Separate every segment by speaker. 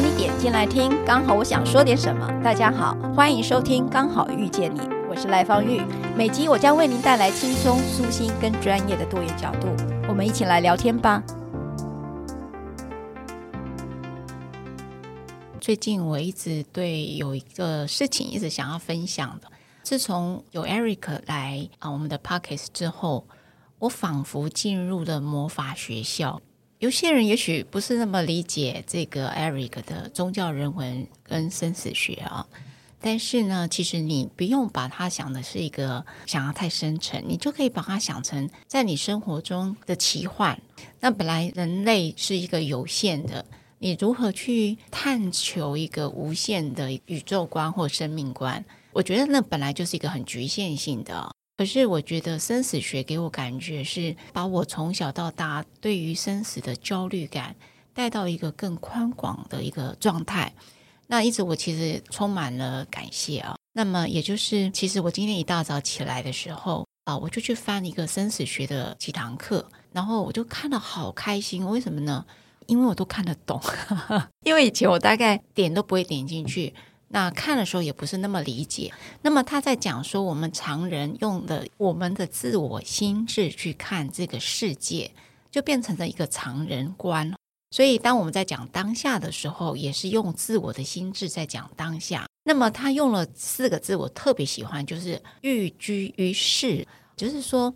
Speaker 1: 你点进来听，刚好我想说点什么。大家好，欢迎收听《刚好遇见你》，我是赖芳玉。每集我将为您带来轻松、舒心跟专业的多元角度，我们一起来聊天吧。最近我一直对有一个事情一直想要分享的，自从有 Eric 来啊我们的 Podcast 之后，我仿佛进入了魔法学校。有些人也许不是那么理解这个 Eric 的宗教人文跟生死学啊，但是呢，其实你不用把它想的是一个想要太深沉，你就可以把它想成在你生活中的奇幻。那本来人类是一个有限的，你如何去探求一个无限的宇宙观或生命观？我觉得那本来就是一个很局限性的。可是我觉得生死学给我感觉是把我从小到大对于生死的焦虑感带到一个更宽广的一个状态。那一直我其实充满了感谢啊。那么也就是，其实我今天一大早起来的时候啊，我就去翻一个生死学的几堂课，然后我就看了好开心。为什么呢？因为我都看得懂。因为以前我大概点都不会点进去。那看的时候也不是那么理解。那么他在讲说，我们常人用的我们的自我心智去看这个世界，就变成了一个常人观。所以当我们在讲当下的时候，也是用自我的心智在讲当下。那么他用了四个字，我特别喜欢，就是寓居于世，就是说，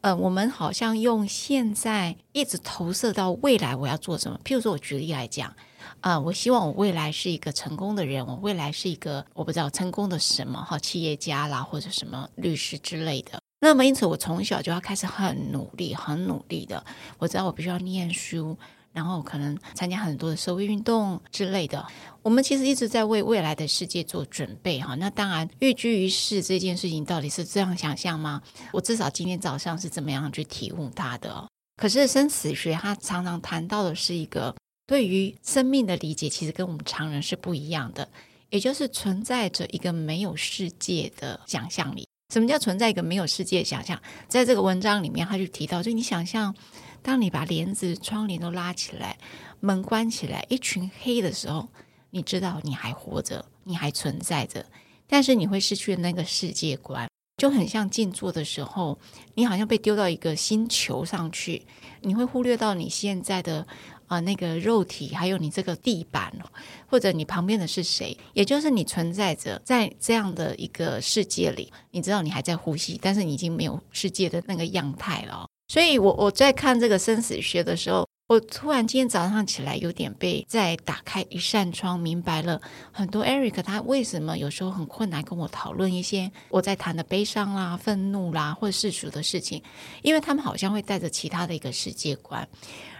Speaker 1: 呃，我们好像用现在一直投射到未来，我要做什么？譬如说，我举例来讲。啊、我希望我未来是一个成功的人，我未来是一个我不知道成功的什么哈，企业家啦，或者什么律师之类的。那么因此，我从小就要开始很努力，很努力的。我知道我必须要念书，然后可能参加很多的社会运动之类的。我们其实一直在为未来的世界做准备哈。那当然，寓居于世这件事情到底是这样想象吗？我至少今天早上是怎么样去体悟它的。可是生死学它常常谈到的是一个。对于生命的理解，其实跟我们常人是不一样的，也就是存在着一个没有世界的想象力。什么叫存在一个没有世界想象？在这个文章里面，他就提到，就你想象，当你把帘子、窗帘都拉起来，门关起来，一群黑的时候，你知道你还活着，你还存在着，但是你会失去那个世界观，就很像静坐的时候，你好像被丢到一个星球上去，你会忽略到你现在的。啊、那个肉体，还有你这个地板哦，或者你旁边的是谁？也就是你存在着在这样的一个世界里，你知道你还在呼吸，但是你已经没有世界的那个样态了。所以我我在看这个生死学的时候，我突然今天早上起来有点被再打开一扇窗，明白了很多。Eric 他为什么有时候很困难跟我讨论一些我在谈的悲伤啦、愤怒啦或者世俗的事情，因为他们好像会带着其他的一个世界观。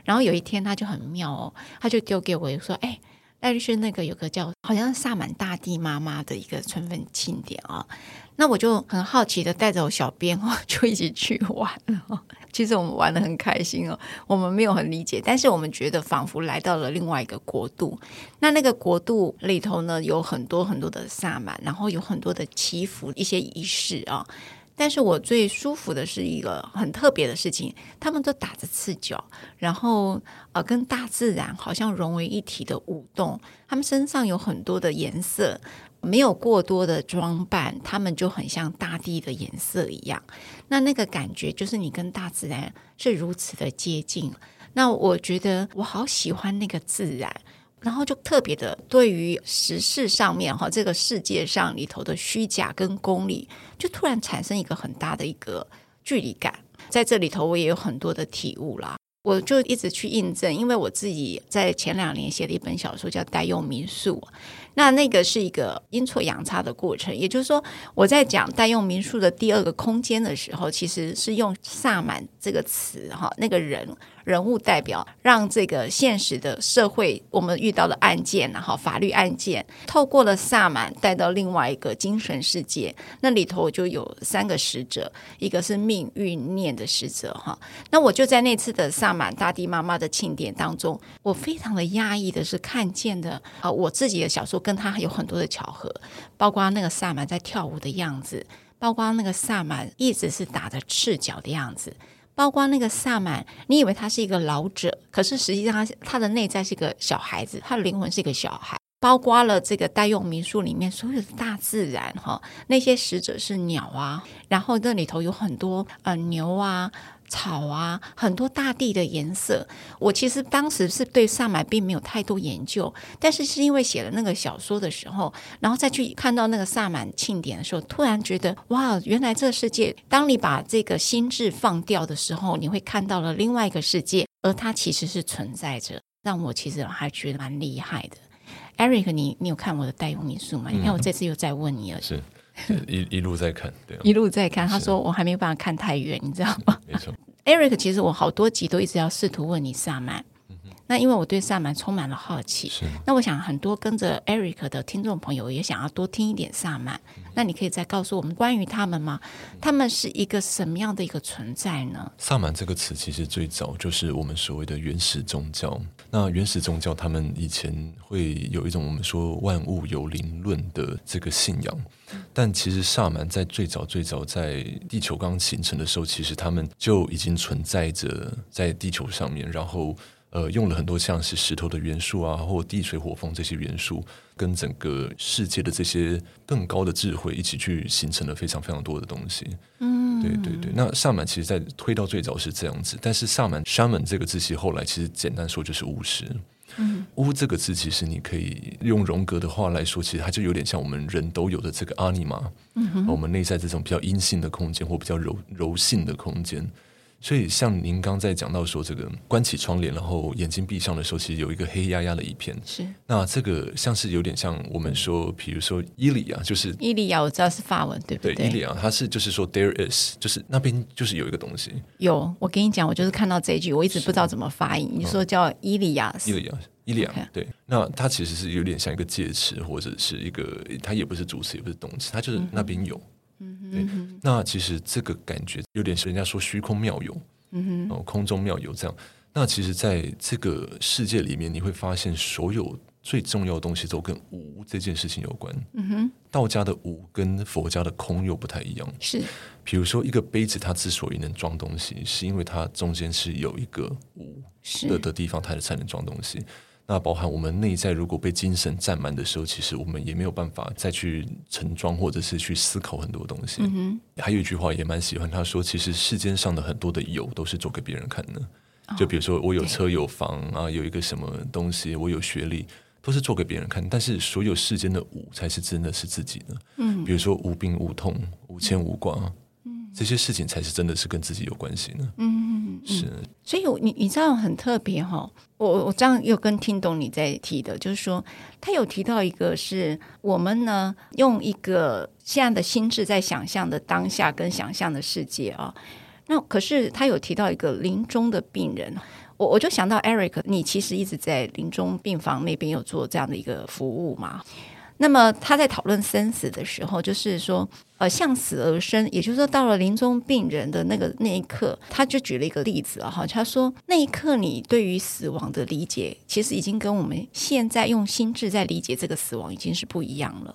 Speaker 1: 然后有一天他就很妙哦，他就丢给我说：“哎，艾律师，那个有个叫好像萨满大地妈妈的一个春分庆典啊。”那我就很好奇的带着我小编哦，就一起去玩了。其实我们玩得很开心哦，我们没有很理解，但是我们觉得仿佛来到了另外一个国度。那那个国度里头呢，有很多很多的萨满，然后有很多的祈福一些仪式啊。但是我最舒服的是一个很特别的事情，他们都打着赤脚，然后呃跟大自然好像融为一体的舞动。他们身上有很多的颜色，没有过多的装扮，他们就很像大地的颜色一样。那那个感觉就是你跟大自然是如此的接近。那我觉得我好喜欢那个自然。然后就特别的，对于时事上面哈，这个世界上里头的虚假跟功利，就突然产生一个很大的一个距离感。在这里头，我也有很多的体悟啦。我就一直去印证，因为我自己在前两年写了一本小说，叫《代用民宿》。那那个是一个阴错阳差的过程，也就是说，我在讲代用民宿的第二个空间的时候，其实是用萨满这个词哈，那个人。人物代表，让这个现实的社会，我们遇到的案件，然后法律案件，透过了萨满带到另外一个精神世界，那里头就有三个使者，一个是命运念的使者哈。那我就在那次的萨满大地妈妈的庆典当中，我非常的压抑的是看见的啊，我自己的小说跟他有很多的巧合，包括那个萨满在跳舞的样子，包括那个萨满一直是打着赤脚的样子。包括那个萨满，你以为他是一个老者，可是实际上他他的内在是一个小孩子，他的灵魂是一个小孩。包括了这个代用民宿里面所有的大自然哈，那些使者是鸟啊，然后那里头有很多呃牛啊。草啊，很多大地的颜色。我其实当时是对萨满并没有太多研究，但是是因为写了那个小说的时候，然后再去看到那个萨满庆典的时候，突然觉得哇，原来这个世界，当你把这个心智放掉的时候，你会看到了另外一个世界，而它其实是存在着。让我其实还觉得蛮厉害的。Eric，你你有看我的代用民宿吗？你看我这次又再问你了。
Speaker 2: 是。一一路在看，对、啊，
Speaker 1: 一路在看。他说我还没有办法看太远，你知道吗？
Speaker 2: 没错，
Speaker 1: Eric，其实我好多集都一直要试图问你萨满。那因为我对萨满充满了好奇，是那我想很多跟着 Eric 的听众朋友也想要多听一点萨满。嗯、那你可以再告诉我们关于他们吗？他们是一个什么样的一个存在呢？
Speaker 2: 萨满这个词其实最早就是我们所谓的原始宗教。那原始宗教他们以前会有一种我们说万物有灵论的这个信仰，但其实萨满在最早最早在地球刚形成的时候，其实他们就已经存在着在地球上面，然后。呃，用了很多像是石头的元素啊，或地水火风这些元素，跟整个世界的这些更高的智慧一起去形成了非常非常多的东西。嗯，对对对。那萨满其实，在推到最早是这样子，但是萨满 shaman 这个字其实后来其实简单说就是巫师。嗯，巫这个字其实你可以用荣格的话来说，其实它就有点像我们人都有的这个阿尼玛，嗯，我们内在这种比较阴性的空间或比较柔柔性的空间。所以，像您刚在讲到说，这个关起窗帘，然后眼睛闭上的时候，其实有一个黑压压的一片。是。那这个像是有点像我们说，比如说伊利亚，就是
Speaker 1: 伊利亚，我知道是法文，对不对？
Speaker 2: 对，伊利亚，它是就是说，there is，就是那边就是有一个东西。
Speaker 1: 有，我跟你讲，我就是看到这一句，我一直不知道怎么发音。你说叫伊利亚，
Speaker 2: 伊利亚，伊利亚，对。那它其实是有点像一个介词，或者是一个，它也不是主词，也不是动词，它就是那边有。嗯对，那其实这个感觉有点是人家说虚空妙有，嗯哼，哦，空中妙有这样。那其实，在这个世界里面，你会发现所有最重要的东西都跟无这件事情有关。嗯哼，道家的无跟佛家的空又不太一样。是，比如说一个杯子，它之所以能装东西，是因为它中间是有一个无的的地方，它才能装东西。那包含我们内在，如果被精神占满的时候，其实我们也没有办法再去盛装，或者是去思考很多东西。还有一句话也蛮喜欢，他说：“其实世间上的很多的有，都是做给别人看的。哦”就比如说，我有车有房啊，有一个什么东西，我有学历，都是做给别人看。但是，所有世间的无，才是真的是自己的。嗯。比如说，无病无痛，无牵无挂。这些事情才是真的是跟自己有关系呢。嗯，是。
Speaker 1: 所以你你知道很特别哈、哦。我我我这样又跟听懂你在提的，就是说他有提到一个是我们呢用一个现在的心智在想象的当下跟想象的世界啊。那可是他有提到一个临终的病人，我我就想到 Eric，你其实一直在临终病房那边有做这样的一个服务嘛。那么他在讨论生死的时候，就是说，呃，向死而生，也就是说，到了临终病人的那个那一刻，他就举了一个例子啊，哈，他说那一刻你对于死亡的理解，其实已经跟我们现在用心智在理解这个死亡已经是不一样了。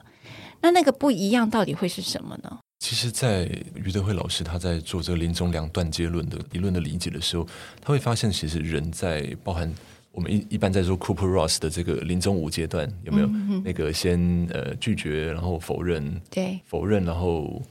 Speaker 1: 那那个不一样到底会是什么呢？
Speaker 2: 其实，在余德慧老师他在做这个临终两段阶论的理论的理解的时候，他会发现，其实人在包含。我们一一般在说 Cooper Ross 的这个临终五阶段有没有？嗯、那个先呃拒绝，然后否认，对，否认，然后。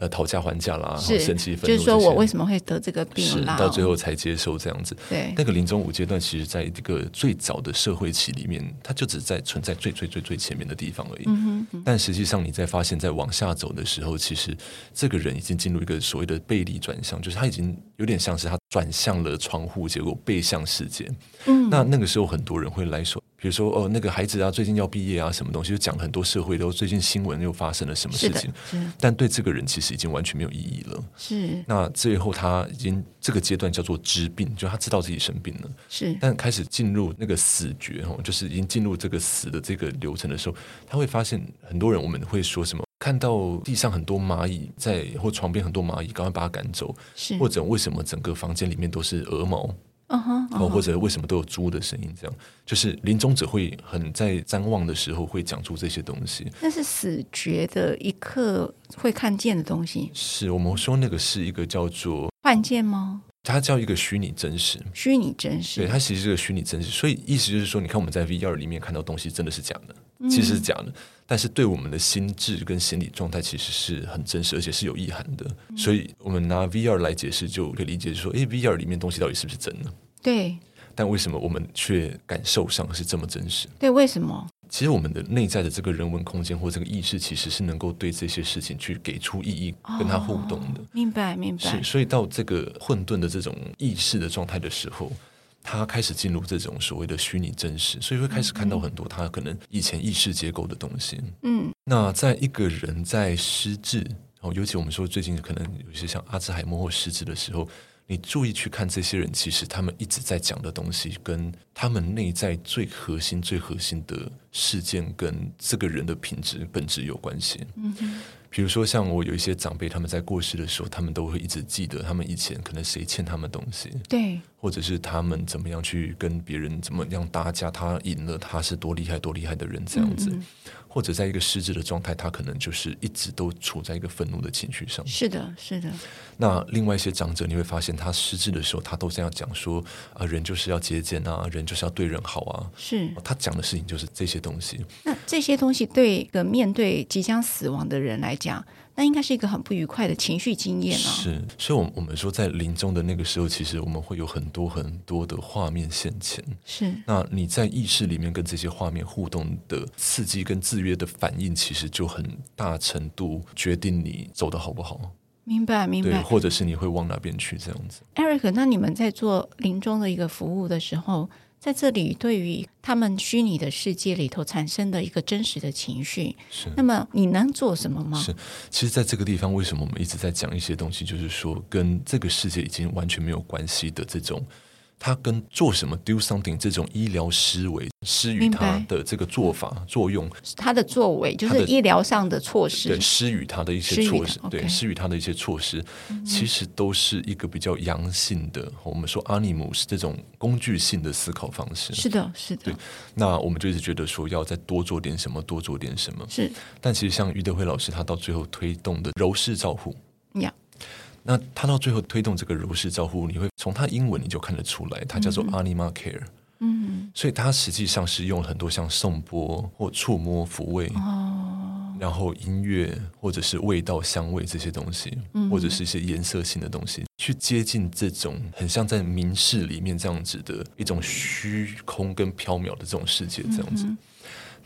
Speaker 2: 呃，讨价还价啦，然后生气、愤怒，
Speaker 1: 就是说我为什么会得这个病？
Speaker 2: 是到最后才接受这样子。对，那个临终五阶段，其实在一个最早的社会期里面，它就只在存在最最最最前面的地方而已。嗯哼。但实际上，你在发现，在往下走的时候，其实这个人已经进入一个所谓的背离转向，就是他已经有点像是他转向了窗户，结果背向世界。嗯。那那个时候，很多人会来说。比如说哦，那个孩子啊，最近要毕业啊，什么东西就讲很多社会都最近新闻又发生了什么事情，但对这个人其实已经完全没有意义了。是，那最后他已经这个阶段叫做知病，就他知道自己生病了。是，但开始进入那个死绝哦，就是已经进入这个死的这个流程的时候，他会发现很多人我们会说什么，看到地上很多蚂蚁在或床边很多蚂蚁，赶快把它赶走。是，或者为什么整个房间里面都是鹅毛？嗯哼，哦，或者为什么都有猪的声音？这样就是临终者会很在瞻望的时候会讲出这些东西。
Speaker 1: 那是死绝的一刻会看见的东西。
Speaker 2: 是我们说那个是一个叫做
Speaker 1: 幻见吗？
Speaker 2: 它叫一个虚拟真实，
Speaker 1: 虚拟真实，
Speaker 2: 对，它其实是个虚拟真实。所以意思就是说，你看我们在 VR 里面看到东西真的是假的，其实是假的，嗯、但是对我们的心智跟心理状态其实是很真实，而且是有意涵的。嗯、所以我们拿 VR 来解释，就可以理解说，诶，VR 里面东西到底是不是真的？
Speaker 1: 对。
Speaker 2: 但为什么我们却感受上是这么真实？
Speaker 1: 对，为什么？
Speaker 2: 其实我们的内在的这个人文空间或这个意识，其实是能够对这些事情去给出意义，跟它互动的。
Speaker 1: 哦、明白，明白。
Speaker 2: 是，所以到这个混沌的这种意识的状态的时候，他开始进入这种所谓的虚拟真实，所以会开始看到很多他可能以前意识结构的东西。嗯，那在一个人在失智，然后，尤其我们说最近可能有些像阿兹海默或失智的时候。你注意去看这些人，其实他们一直在讲的东西，跟他们内在最核心、最核心的事件，跟这个人的品质本质有关系。嗯。比如说，像我有一些长辈，他们在过世的时候，他们都会一直记得他们以前可能谁欠他们东西，
Speaker 1: 对，
Speaker 2: 或者是他们怎么样去跟别人怎么样打架，他赢了，他是多厉害、多厉害的人这样子。嗯嗯或者在一个失智的状态，他可能就是一直都处在一个愤怒的情绪上。
Speaker 1: 是的，是的。
Speaker 2: 那另外一些长者，你会发现他失智的时候，他都这样讲说：啊，人就是要节俭啊，人就是要对人好啊。
Speaker 1: 是。
Speaker 2: 他讲的事情就是这些东西。
Speaker 1: 那这些东西对一个面对即将死亡的人来讲，那应该是一个很不愉快的情绪经验啊。
Speaker 2: 是，所以，我我们说，在临终的那个时候，其实我们会有很多很多的画面现前。
Speaker 1: 是。
Speaker 2: 那你在意识里面跟这些画面互动的刺激跟制约的反应，其实就很大程度决定你走得好不好。
Speaker 1: 明白，明白。
Speaker 2: 对，或者是你会往哪边去这样子。
Speaker 1: Eric，那你们在做临终的一个服务的时候，在这里，对于他们虚拟的世界里头产生的一个真实的情绪，
Speaker 2: 是
Speaker 1: 那么你能做什么吗？
Speaker 2: 是，其实，在这个地方，为什么我们一直在讲一些东西，就是说，跟这个世界已经完全没有关系的这种。他跟做什么 do something 这种医疗思维施予他的这个做法作用，
Speaker 1: 他的作为就是医疗上的措施，
Speaker 2: 对施予他的一些措施，对施予他的一些措施，其实都是一个比较阳性的。我们说 animus 这种工具性的思考方式，
Speaker 1: 是的，是的。
Speaker 2: 对，那我们就一直觉得说要再多做点什么，多做点什么。
Speaker 1: 是，
Speaker 2: 但其实像余德辉老师，他到最后推动的柔式照护，
Speaker 1: 呀。
Speaker 2: 那他到最后推动这个如是照护，你会从他英文你就看得出来，它叫做 Anima Care。嗯，所以它实际上是用很多像颂钵或触摸抚慰，哦，然后音乐或者是味道香味这些东西，嗯，或者是一些颜色性的东西，去接近这种很像在冥室里面这样子的一种虚空跟缥缈的这种世界，这样子。嗯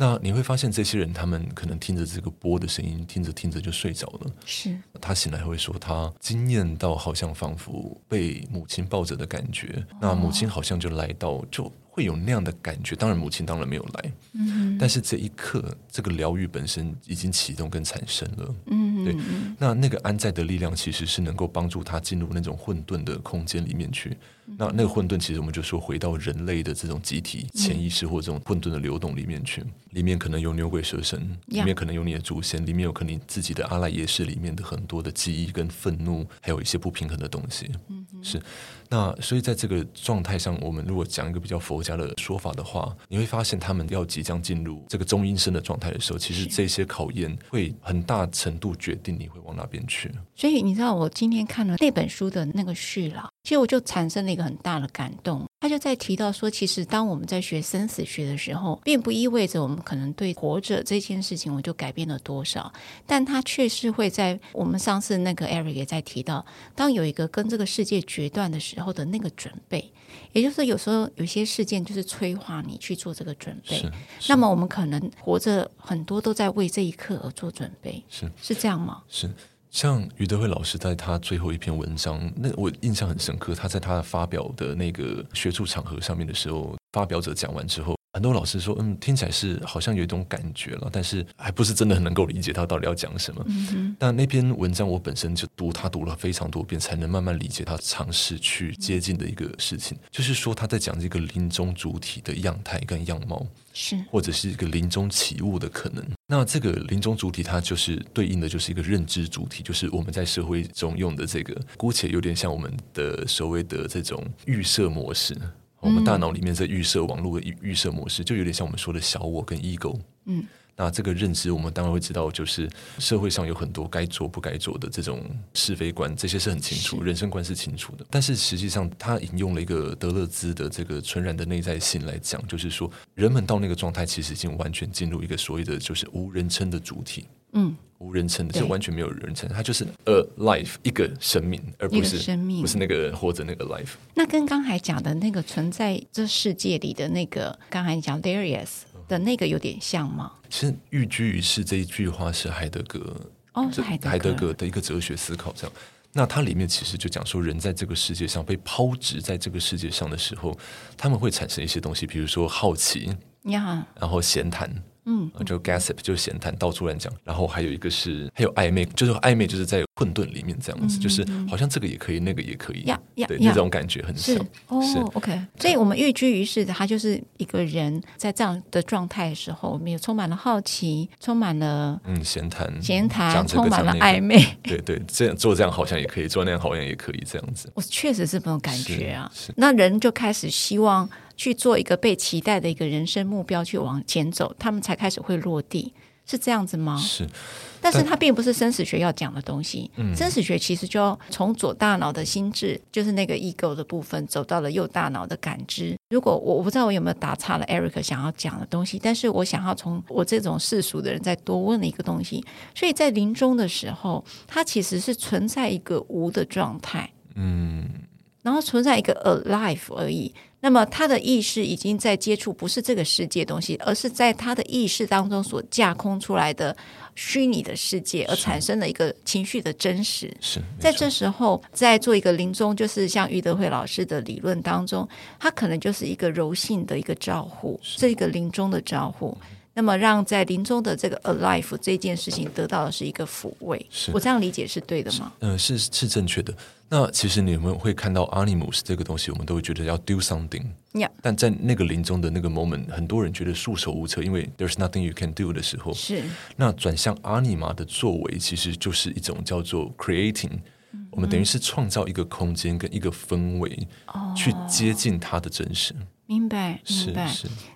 Speaker 2: 那你会发现，这些人他们可能听着这个波的声音，听着听着就睡着了。
Speaker 1: 是，
Speaker 2: 他醒来会说，他惊艳到好像仿佛被母亲抱着的感觉。哦、那母亲好像就来到，就会有那样的感觉。当然，母亲当然没有来。嗯，但是这一刻，这个疗愈本身已经启动跟产生了。嗯哼，对。那那个安在的力量，其实是能够帮助他进入那种混沌的空间里面去。那那个混沌，其实我们就说回到人类的这种集体潜意识或这种混沌的流动里面去，里面可能有牛鬼蛇神，里面可能有你的祖先，里面有可能你自己的阿赖耶识里面的很多的记忆跟愤怒，还有一些不平衡的东西。嗯，是。那所以在这个状态上，我们如果讲一个比较佛家的说法的话，你会发现他们要即将进入这个中阴身的状态的时候，其实这些考验会很大程度决定你会往哪边去。
Speaker 1: 所以你知道，我今天看了那本书的那个序了。其实我就产生了一个很大的感动，他就在提到说，其实当我们在学生死学的时候，并不意味着我们可能对活着这件事情我就改变了多少，但他确实会在我们上次那个 Eric 也在提到，当有一个跟这个世界决断的时候的那个准备，也就是有时候有些事件就是催化你去做这个准备，那么我们可能活着很多都在为这一刻而做准备，
Speaker 2: 是
Speaker 1: 是这样吗？
Speaker 2: 是。像余德辉老师在他最后一篇文章，那我印象很深刻。他在他发表的那个学术场合上面的时候，发表者讲完之后，很多老师说：“嗯，听起来是好像有一种感觉了，但是还不是真的很能够理解他到底要讲什么。嗯哼”但那篇文章我本身就读他读了非常多遍，才能慢慢理解他尝试去接近的一个事情，嗯、就是说他在讲这个临终主体的样态跟样貌。
Speaker 1: 是，
Speaker 2: 或者是一个临终起物的可能。那这个临终主体，它就是对应的就是一个认知主体，就是我们在社会中用的这个，姑且有点像我们的所谓的这种预设模式。我们大脑里面在预设网络的预设模式，就有点像我们说的小我跟 ego。嗯，那这个认知，我们当然会知道，就是社会上有很多该做不该做的这种是非观，这些是很清楚，人生观是清楚的。但是实际上，他引用了一个德勒兹的这个纯然的内在性来讲，就是说，人们到那个状态，其实已经完全进入一个所谓的就是无人称的主体。嗯，无人称的，就完全没有人称，它就是 a life 一个生命，而不是生命，不是那个活着那个 life。
Speaker 1: 那跟刚才讲的那个存在这世界里的那个，刚才讲 there is 的那个有点像吗？
Speaker 2: 其实“寓居于世”这一句话是海德格
Speaker 1: 哦，是海德格
Speaker 2: 海德格的一个哲学思考。这样，那它里面其实就讲说，人在这个世界上被抛掷在这个世界上的时候，他们会产生一些东西，比如说好奇呀，然后闲谈。嗯，就 gossip 就是闲谈，到处乱讲。然后还有一个是，还有暧昧，就是暧昧，就是在混沌里面这样子，嗯、就是好像这个也可以，那个也可以，呀呀，对，那种感觉很像。
Speaker 1: 哦，OK。所以我们寓居于世的，他就是一个人在这样的状态的时候，我们也充满了好奇，充满了
Speaker 2: 嗯闲谈，
Speaker 1: 闲谈，充满了暧昧。
Speaker 2: 对对，这样做这样好像也可以，做那样好像也可以这样子。
Speaker 1: 我确实是这种感觉啊。那人就开始希望。去做一个被期待的一个人生目标，去往前走，他们才开始会落地，是这样子吗？
Speaker 2: 是，
Speaker 1: 但是它并不是生死学要讲的东西。嗯，生死学其实就要从左大脑的心智，就是那个 ego 的部分，走到了右大脑的感知。如果我我不知道我有没有打岔了，Eric 想要讲的东西，但是我想要从我这种世俗的人再多问了一个东西。所以在临终的时候，它其实是存在一个无的状态，嗯，然后存在一个 alive 而已。那么他的意识已经在接触不是这个世界东西，而是在他的意识当中所架空出来的虚拟的世界，而产生了一个情绪的真实。
Speaker 2: 是
Speaker 1: 在这时候，在做一个临终，就是像余德慧老师的理论当中，他可能就是一个柔性的一个照护，这个临终的照护。那么让在临终的这个 alive 这件事情得到的是一个抚慰。是我这样理解是对的吗？
Speaker 2: 嗯、呃，是是正确的。那其实你们会看到 animus 这个东西，我们都会觉得要 do something。但在那个临终的那个 moment，很多人觉得束手无策，因为 there's nothing you can do 的时候。
Speaker 1: 是。
Speaker 2: 那转向 anima 的作为，其实就是一种叫做 creating。嗯、我们等于是创造一个空间跟一个氛围，哦、去接近它的真实。
Speaker 1: 明白，明白。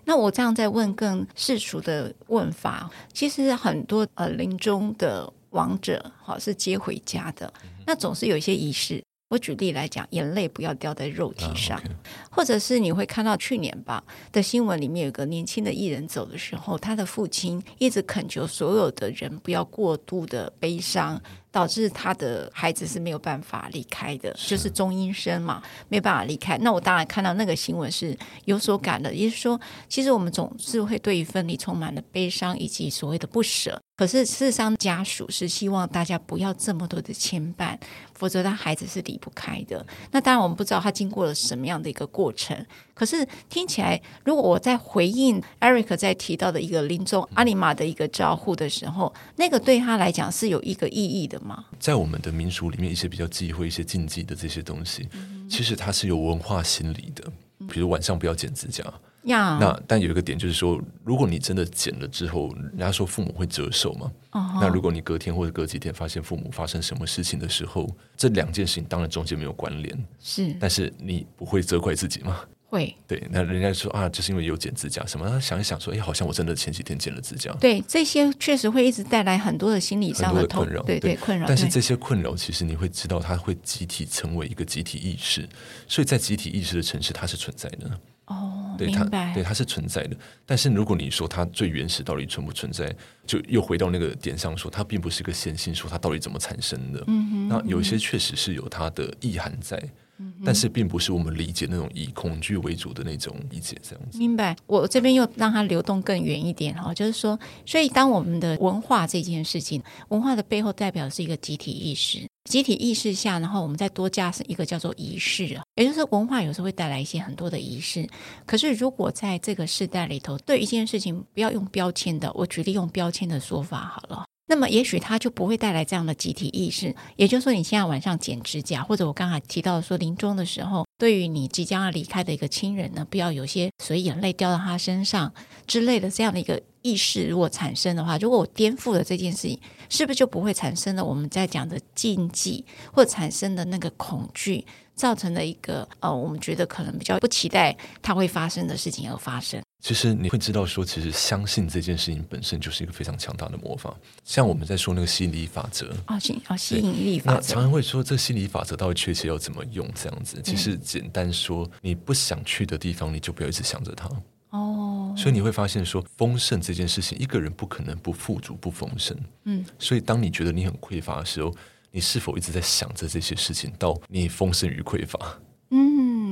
Speaker 1: 那我这样再问更世俗的问法，其实很多呃临终的亡者，好是接回家的。那总是有一些仪式。我举例来讲，眼泪不要掉在肉体上，啊 okay、或者是你会看到去年吧的新闻里面有个年轻的艺人走的时候，他的父亲一直恳求所有的人不要过度的悲伤。导致他的孩子是没有办法离开的，是就是中医生嘛，没有办法离开。那我当然看到那个新闻是有所感的，也就是说，其实我们总是会对于分离充满了悲伤以及所谓的不舍。可是事实上，家属是希望大家不要这么多的牵绊，否则他孩子是离不开的。那当然，我们不知道他经过了什么样的一个过程。可是听起来，如果我在回应 Eric 在提到的一个临终阿尼玛的一个招呼的时候，那个对他来讲是有一个意义的吗？
Speaker 2: 在我们的民俗里面，一些比较忌讳、一些禁忌的这些东西，嗯、其实它是有文化心理的。比如晚上不要剪指甲，那但有一个点就是说，如果你真的剪了之后，人家说父母会折寿嘛。哦、那如果你隔天或者隔几天发现父母发生什么事情的时候，这两件事情当然中间没有关联，
Speaker 1: 是。
Speaker 2: 但是你不会责怪自己吗？
Speaker 1: 会
Speaker 2: 对，那人家说啊，就是因为有剪指甲什么，他想一想说，哎，好像我真的前几天剪了指甲。
Speaker 1: 对，这些确实会一直带来很多的心理上的，的困扰，对对，对困扰。
Speaker 2: 但是这些困扰，其实你会知道，它会集体成为一个集体意识，所以在集体意识的城市，它是存在的。
Speaker 1: 哦，对，
Speaker 2: 它对它是存在的。但是如果你说它最原始到底存不存在，就又回到那个点上说，它并不是一个线性，说它到底怎么产生的。嗯哼，那有些确实是有它的意涵在。但是并不是我们理解那种以恐惧为主的那种理解，这样子。
Speaker 1: 明白。我这边又让它流动更远一点哈，就是说，所以当我们的文化这件事情，文化的背后代表的是一个集体意识，集体意识下，然后我们再多加上一个叫做仪式，也就是文化有时候会带来一些很多的仪式。可是如果在这个时代里头，对一件事情不要用标签的，我举例用标签的说法好了。那么，也许它就不会带来这样的集体意识。也就是说，你现在晚上剪指甲，或者我刚才提到说，临终的时候，对于你即将要离开的一个亲人呢，不要有些所以眼泪掉到他身上之类的这样的一个意识，如果产生的话，如果我颠覆了这件事情，是不是就不会产生了我们在讲的禁忌，或产生的那个恐惧？造成了一个呃，我们觉得可能比较不期待它会发生的事情而发生。
Speaker 2: 其实你会知道说，其实相信这件事情本身就是一个非常强大的魔法。像我们在说那个吸引力法则
Speaker 1: 啊，吸啊吸引力法则，
Speaker 2: 那常常会说这吸引力法则到底确切要怎么用？这样子，其实简单说，你不想去的地方，你就不要一直想着它。哦，所以你会发现说，丰盛这件事情，一个人不可能不富足、不丰盛。嗯，所以当你觉得你很匮乏的时候，你是否一直在想着这些事情，到你丰盛与匮乏？
Speaker 1: 嗯，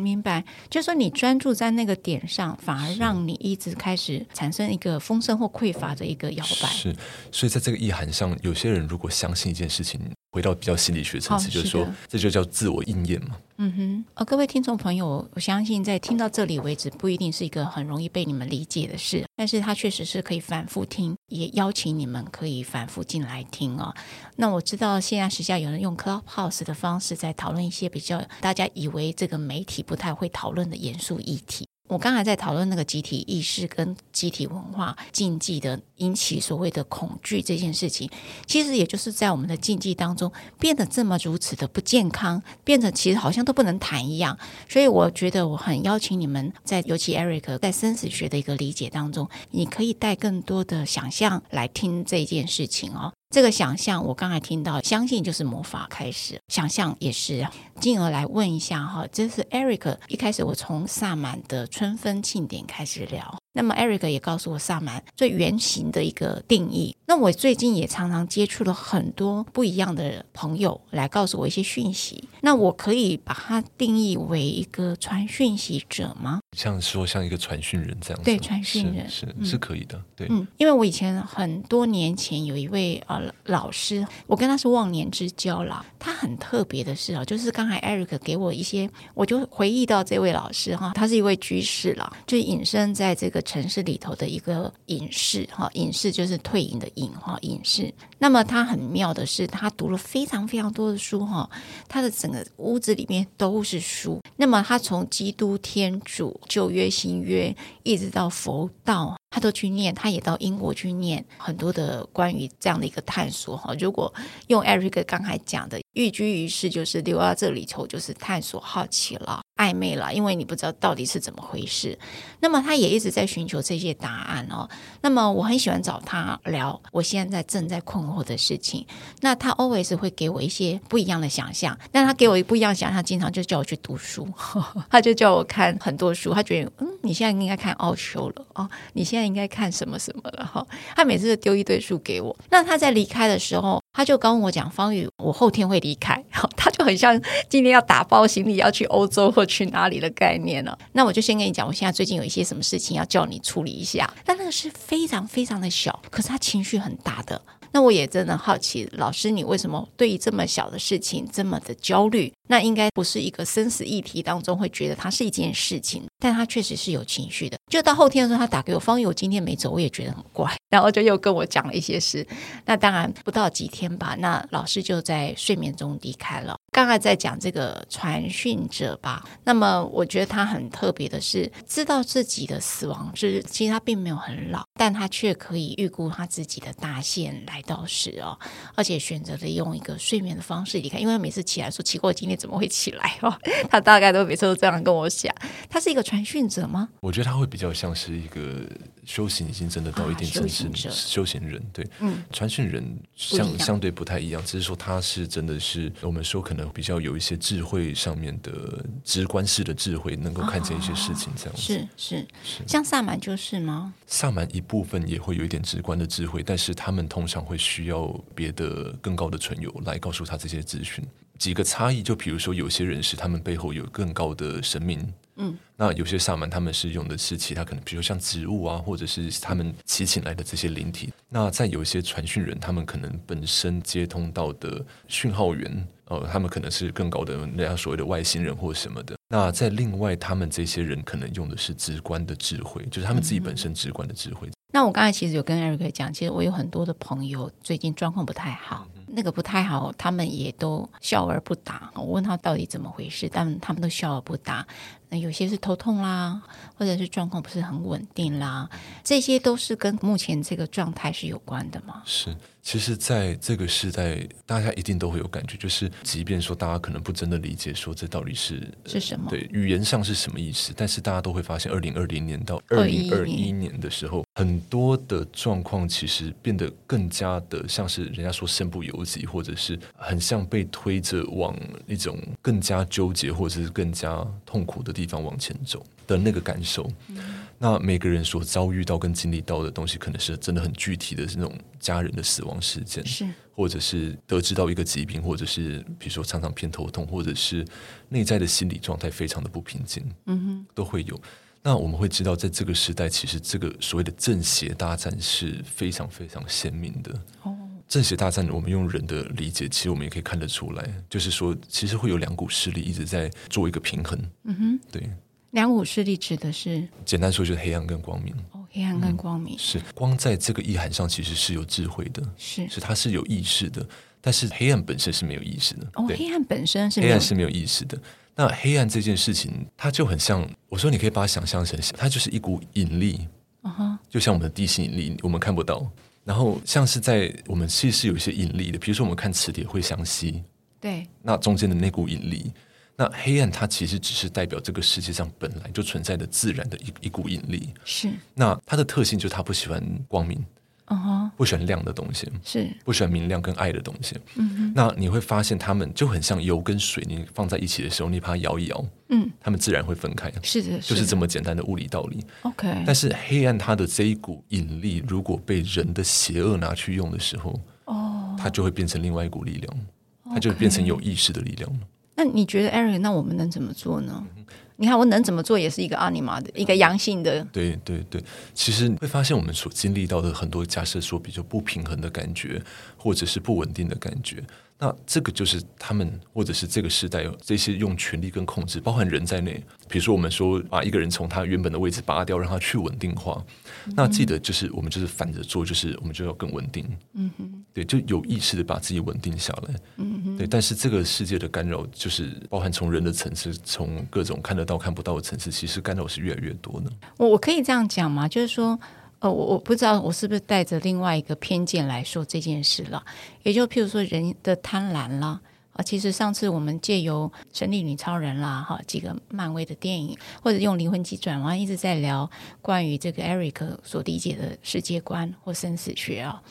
Speaker 1: 明白。就是说，你专注在那个点上，反而让你一直开始产生一个丰盛或匮乏的一个摇摆。
Speaker 2: 是，所以在这个意涵上，有些人如果相信一件事情，回到比较心理学层次，就是说，这就叫自我应验嘛。
Speaker 1: 嗯哼，呃，各位听众朋友，我相信在听到这里为止，不一定是一个很容易被你们理解的事，但是它确实是可以反复听，也邀请你们可以反复进来听啊、哦。那我知道现在时下有人用 Clubhouse 的方式在讨论一些比较大家以为这个媒体不太会讨论的严肃议题。我刚才在讨论那个集体意识跟集体文化禁忌的引起所谓的恐惧这件事情，其实也就是在我们的禁忌当中变得这么如此的不健康，变得其实好像都不能谈一样。所以我觉得我很邀请你们在，尤其 Eric 在生死学的一个理解当中，你可以带更多的想象来听这件事情哦。这个想象，我刚才听到，相信就是魔法开始，想象也是，进而来问一下哈，这是 Eric 一开始我从萨满的春分庆典开始聊。那么，Eric 也告诉我萨满最原型的一个定义。那我最近也常常接触了很多不一样的朋友来告诉我一些讯息。那我可以把它定义为一个传讯息者吗？
Speaker 2: 像说像一个传讯人这样子。
Speaker 1: 对，传讯人
Speaker 2: 是是，是可以的。对，
Speaker 1: 嗯，因为我以前很多年前有一位呃老师，我跟他是忘年之交啦。他很特别的是啊，就是刚才 Eric 给我一些，我就回忆到这位老师哈，他是一位居士了，就隐身在这个。城市里头的一个隐士，哈，隐士就是退隐的隐，哈，隐士。那么他很妙的是，他读了非常非常多的书，哈，他的整个屋子里面都是书。那么他从基督、天主、旧约、新约，一直到佛道。他都去念，他也到英国去念很多的关于这样的一个探索哈。如果用 Eric 刚才讲的，寓居于世就是留到这里头，就是探索、好奇了、暧昧了，因为你不知道到底是怎么回事。那么他也一直在寻求这些答案哦。那么我很喜欢找他聊我现在正在困惑的事情。那他 always 会给我一些不一样的想象，但他给我一不一样的想象，经常就叫我去读书，他就叫我看很多书。他觉得嗯，你现在应该看奥修了哦，你现在。应该看什么什么了哈？他每次都丢一堆书给我。那他在离开的时候，他就跟我讲：“方宇，我后天会离开。”他就很像今天要打包行李要去欧洲或去哪里的概念了。那我就先跟你讲，我现在最近有一些什么事情要叫你处理一下。但那个是非常非常的小，可是他情绪很大的。那我也真的好奇，老师你为什么对于这么小的事情这么的焦虑？那应该不是一个生死议题当中会觉得它是一件事情，但他确实是有情绪的。就到后天的时候，他打给我，方宇，我今天没走，我也觉得很怪，然后就又跟我讲了一些事。那当然不到几天吧，那老师就在睡眠中离开了。刚才在讲这个传讯者吧，那么我觉得他很特别的是，知道自己的死亡是其实他并没有很老，但他却可以预估他自己的大限来到时哦，而且选择了用一个睡眠的方式离开，因为每次起来说奇怪，今天怎么会起来哦？他大概都每次都这样跟我讲，他是一个传讯者吗？
Speaker 2: 我觉得他会比较像是一个修行已经真的到一定程度的修行人，对，嗯，传讯人相相对不太一样，只是说他是真的是我们说可能比较有一些智慧上面的直观式的智慧，能够看见一些事情这样子，
Speaker 1: 是是是，像萨满就是吗？
Speaker 2: 萨满一部分也会有一点直观的智慧，但是他们通常会需要别的更高的存有来告诉他这些资讯。几个差异，就比如说，有些人是他们背后有更高的神明，嗯，那有些萨满他们是用的是其他可能，比如像植物啊，或者是他们祈请来的这些灵体。那在有一些传讯人，他们可能本身接通到的讯号源，呃，他们可能是更高的，那样所谓的外星人或什么的。那在另外，他们这些人可能用的是直观的智慧，就是他们自己本身直观的智慧。嗯，
Speaker 1: 那我刚才其实有跟 Eric 讲，其实我有很多的朋友最近状况不太好。那个不太好，他们也都笑而不答。我问他到底怎么回事，但他们都笑而不答。那有些是头痛啦，或者是状况不是很稳定啦，这些都是跟目前这个状态是有关的吗？
Speaker 2: 是。其实，在这个时代，大家一定都会有感觉，就是即便说大家可能不真的理解，说这到底是
Speaker 1: 是什么，
Speaker 2: 对语言上是什么意思，但是大家都会发现，二零二零年到二零二一年的时候，很多的状况其实变得更加的像是人家说身不由己，或者是很像被推着往一种更加纠结或者是更加痛苦的地方往前走的那个感受。嗯那每个人所遭遇到跟经历到的东西，可能是真的很具体的，是那种家人的死亡事件，
Speaker 1: 是，
Speaker 2: 或者是得知到一个疾病，或者是比如说常常偏头痛，或者是内在的心理状态非常的不平静，嗯哼，都会有。那我们会知道，在这个时代，其实这个所谓的正邪大战是非常非常鲜明的。哦，正邪大战，我们用人的理解，其实我们也可以看得出来，就是说，其实会有两股势力一直在做一个平衡。嗯哼，对。
Speaker 1: 两股势力指的是，
Speaker 2: 简单说就是黑暗跟光明。
Speaker 1: 哦，黑暗跟光明、嗯、
Speaker 2: 是光在这个意涵上其实是有智慧的，
Speaker 1: 是
Speaker 2: 是它是有意识的，但是黑暗本身是没有意识的。
Speaker 1: 哦，黑暗本身是
Speaker 2: 黑暗是没有意识的。那黑暗这件事情，它就很像我说，你可以把它想象成，它就是一股引力，啊哈，就像我们的地心引力，我们看不到。然后像是在我们其实是有一些引力的，比如说我们看磁铁会相吸，
Speaker 1: 对，
Speaker 2: 那中间的那股引力。那黑暗它其实只是代表这个世界上本来就存在的自然的一一股引力。
Speaker 1: 是。那
Speaker 2: 它的特性就是它不喜欢光明，嗯哼，不喜欢亮的东西，
Speaker 1: 是
Speaker 2: 不喜欢明亮跟爱的东西。嗯哼。那你会发现它们就很像油跟水，你放在一起的时候，你把它摇一摇，嗯，它们自然会分开。
Speaker 1: 是的，
Speaker 2: 就是这么简单的物理道理。
Speaker 1: OK。
Speaker 2: 但是黑暗它的这一股引力，如果被人的邪恶拿去用的时候，哦，它就会变成另外一股力量，它就会变成有意识的力量了。
Speaker 1: 那你觉得，Eric？那我们能怎么做呢？嗯、你看，我能怎么做，也是一个阿尼玛的一个阳性的。
Speaker 2: 对对对，其实会发现，我们所经历到的很多，假设说比较不平衡的感觉，或者是不稳定的感觉。那这个就是他们，或者是这个时代有这些用权力跟控制，包含人在内。比如说，我们说把一个人从他原本的位置拔掉，让他去稳定化。嗯、那记得就是我们就是反着做，就是我们就要更稳定。嗯哼，对，就有意识的把自己稳定下来。嗯哼，对。但是这个世界的干扰，就是包含从人的层次，从各种看得到看不到的层次，其实干扰是越来越多的。
Speaker 1: 我我可以这样讲吗？就是说。呃，我我不知道我是不是带着另外一个偏见来说这件事了，也就譬如说人的贪婪啦，啊，其实上次我们借由《神力女超人》啦，哈，几个漫威的电影，或者用灵魂急转弯一直在聊关于这个 Eric 所理解的世界观或生死学啊。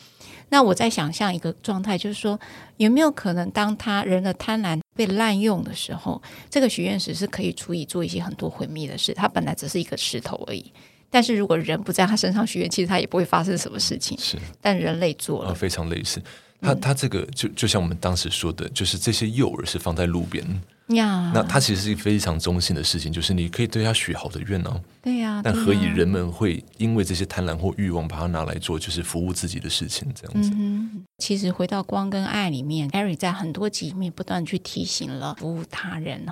Speaker 1: 那我在想象一个状态，就是说有没有可能，当他人的贪婪被滥用的时候，这个许愿石是可以足以做一些很多毁灭的事，它本来只是一个石头而已。但是如果人不在他身上许愿，其实他也不会发生什么事情。
Speaker 2: 是，
Speaker 1: 但人类做了，
Speaker 2: 呃、非常类似。他他这个就就像我们当时说的，就是这些诱饵是放在路边呀。那它其实是一个非常中性的事情，就是你可以对他许好的愿哦。
Speaker 1: 对呀、啊。
Speaker 2: 但何以人们会因为这些贪婪或欲望，把它拿来做就是服务自己的事情？这样子。
Speaker 1: 嗯。其实回到光跟爱里面，Eric 在很多集里面不断去提醒了服务他人。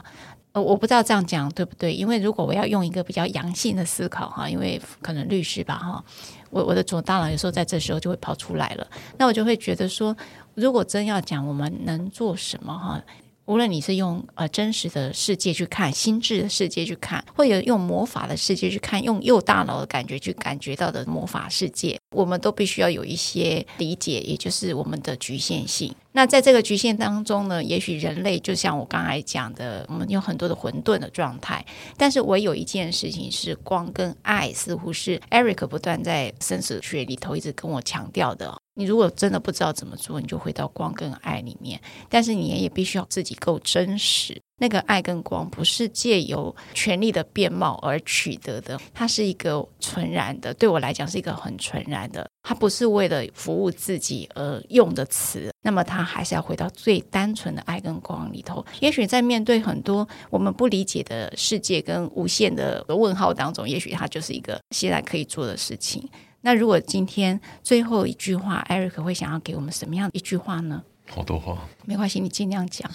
Speaker 1: 呃，我不知道这样讲对不对，因为如果我要用一个比较阳性的思考哈，因为可能律师吧哈，我我的左大脑有时候在这时候就会跑出来了，那我就会觉得说，如果真要讲我们能做什么哈。无论你是用呃真实的世界去看，心智的世界去看，或者用魔法的世界去看，用右大脑的感觉去感觉到的魔法世界，我们都必须要有一些理解，也就是我们的局限性。那在这个局限当中呢，也许人类就像我刚才讲的，我们有很多的混沌的状态。但是唯有一件事情是，光跟爱似乎是 Eric 不断在生死学里头一直跟我强调的。你如果真的不知道怎么做，你就回到光跟爱里面。但是你也必须要自己够真实。那个爱跟光不是借由权力的变貌而取得的，它是一个纯然的。对我来讲，是一个很纯然的。它不是为了服务自己而用的词。那么，它还是要回到最单纯的爱跟光里头。也许在面对很多我们不理解的世界跟无限的问号当中，也许它就是一个现在可以做的事情。那如果今天最后一句话，Eric 会想要给我们什么样一句话呢？
Speaker 2: 好多话，
Speaker 1: 没关系，你尽量讲。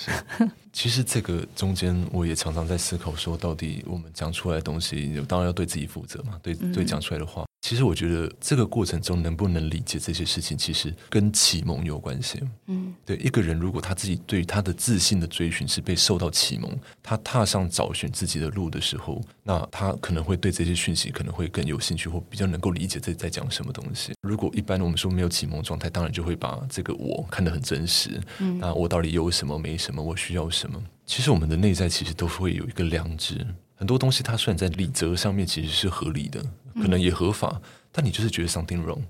Speaker 2: 其实这个中间，我也常常在思考，说到底我们讲出来的东西，当然要对自己负责嘛。对、嗯、对，讲出来的话，其实我觉得这个过程中能不能理解这些事情，其实跟启蒙有关系。嗯，对，一个人如果他自己对他的自信的追寻是被受到启蒙，他踏上找寻自己的路的时候，那他可能会对这些讯息可能会更有兴趣，或比较能够理解这在讲什么东西。如果一般我们说没有启蒙状态，当然就会把这个我看得很真实。嗯，那我到底有什么没什么？我需要什么？其实我们的内在其实都会有一个良知。很多东西它虽然在理则上面其实是合理的，可能也合法，但你就是觉得 something wrong，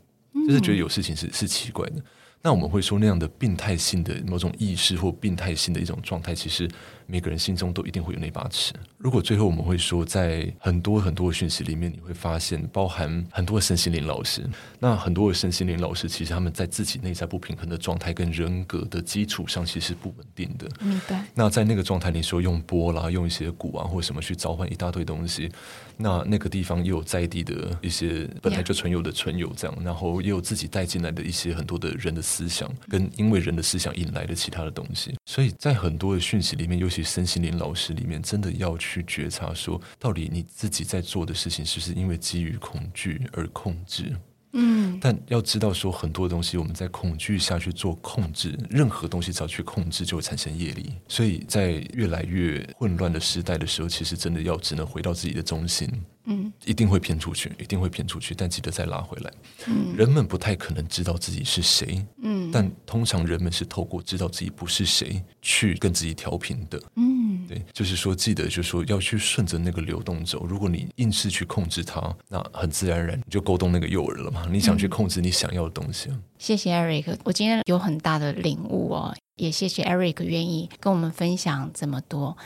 Speaker 2: 就是觉得有事情是是奇怪的。那我们会说那样的病态性的某种意识或病态性的一种状态，其实。每个人心中都一定会有那把尺。如果最后我们会说，在很多很多的讯息里面，你会发现包含很多的身心灵老师。那很多的身心灵老师，其实他们在自己内在不平衡的状态跟人格的基础上，其实是不稳定的。
Speaker 1: 明白。
Speaker 2: 那在那个状态，你说用波啦，用一些鼓啊，或什么去召唤一大堆东西，那那个地方也有在地的一些本来就存有的存有这样，然后也有自己带进来的一些很多的人的思思想，跟因为人的思想引来的其他的东西。所以在很多的讯息里面，尤其身心灵老师里面，真的要去觉察说，到底你自己在做的事情，是不是因为基于恐惧而控制？嗯，但要知道说，很多东西我们在恐惧下去做控制，任何东西只要去控制，就会产生业力。所以在越来越混乱的时代的时候，其实真的要只能回到自己的中心。嗯，一定会偏出去，一定会偏出去，但记得再拉回来。嗯，人们不太可能知道自己是谁。嗯，但通常人们是透过知道自己不是谁，去跟自己调频的。嗯，对，就是说，记得就是说要去顺着那个流动走。如果你硬是去控制它，那很自然而然你就勾动那个诱饵了嘛。你想去控制你想要的东西。嗯，谢谢
Speaker 1: Eric，我今天有很大的领悟哦，也谢谢 Eric 愿意跟我们分享这么多。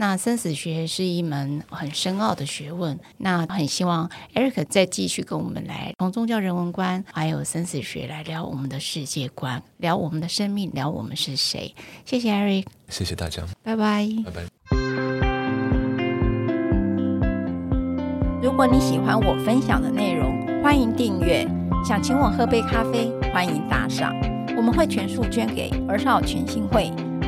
Speaker 1: 那生死学是一门很深奥的学问，那很希望 Eric 再继续跟我们来从宗教人文观，还有生死学来聊我们的世界观，聊我们的生命，聊我们是谁。谢谢 Eric，
Speaker 2: 谢谢大家，
Speaker 1: 拜拜，
Speaker 2: 拜拜。
Speaker 1: 如果你喜欢我分享的内容，欢迎订阅。想请我喝杯咖啡，欢迎打赏，我们会全数捐给儿少权心会。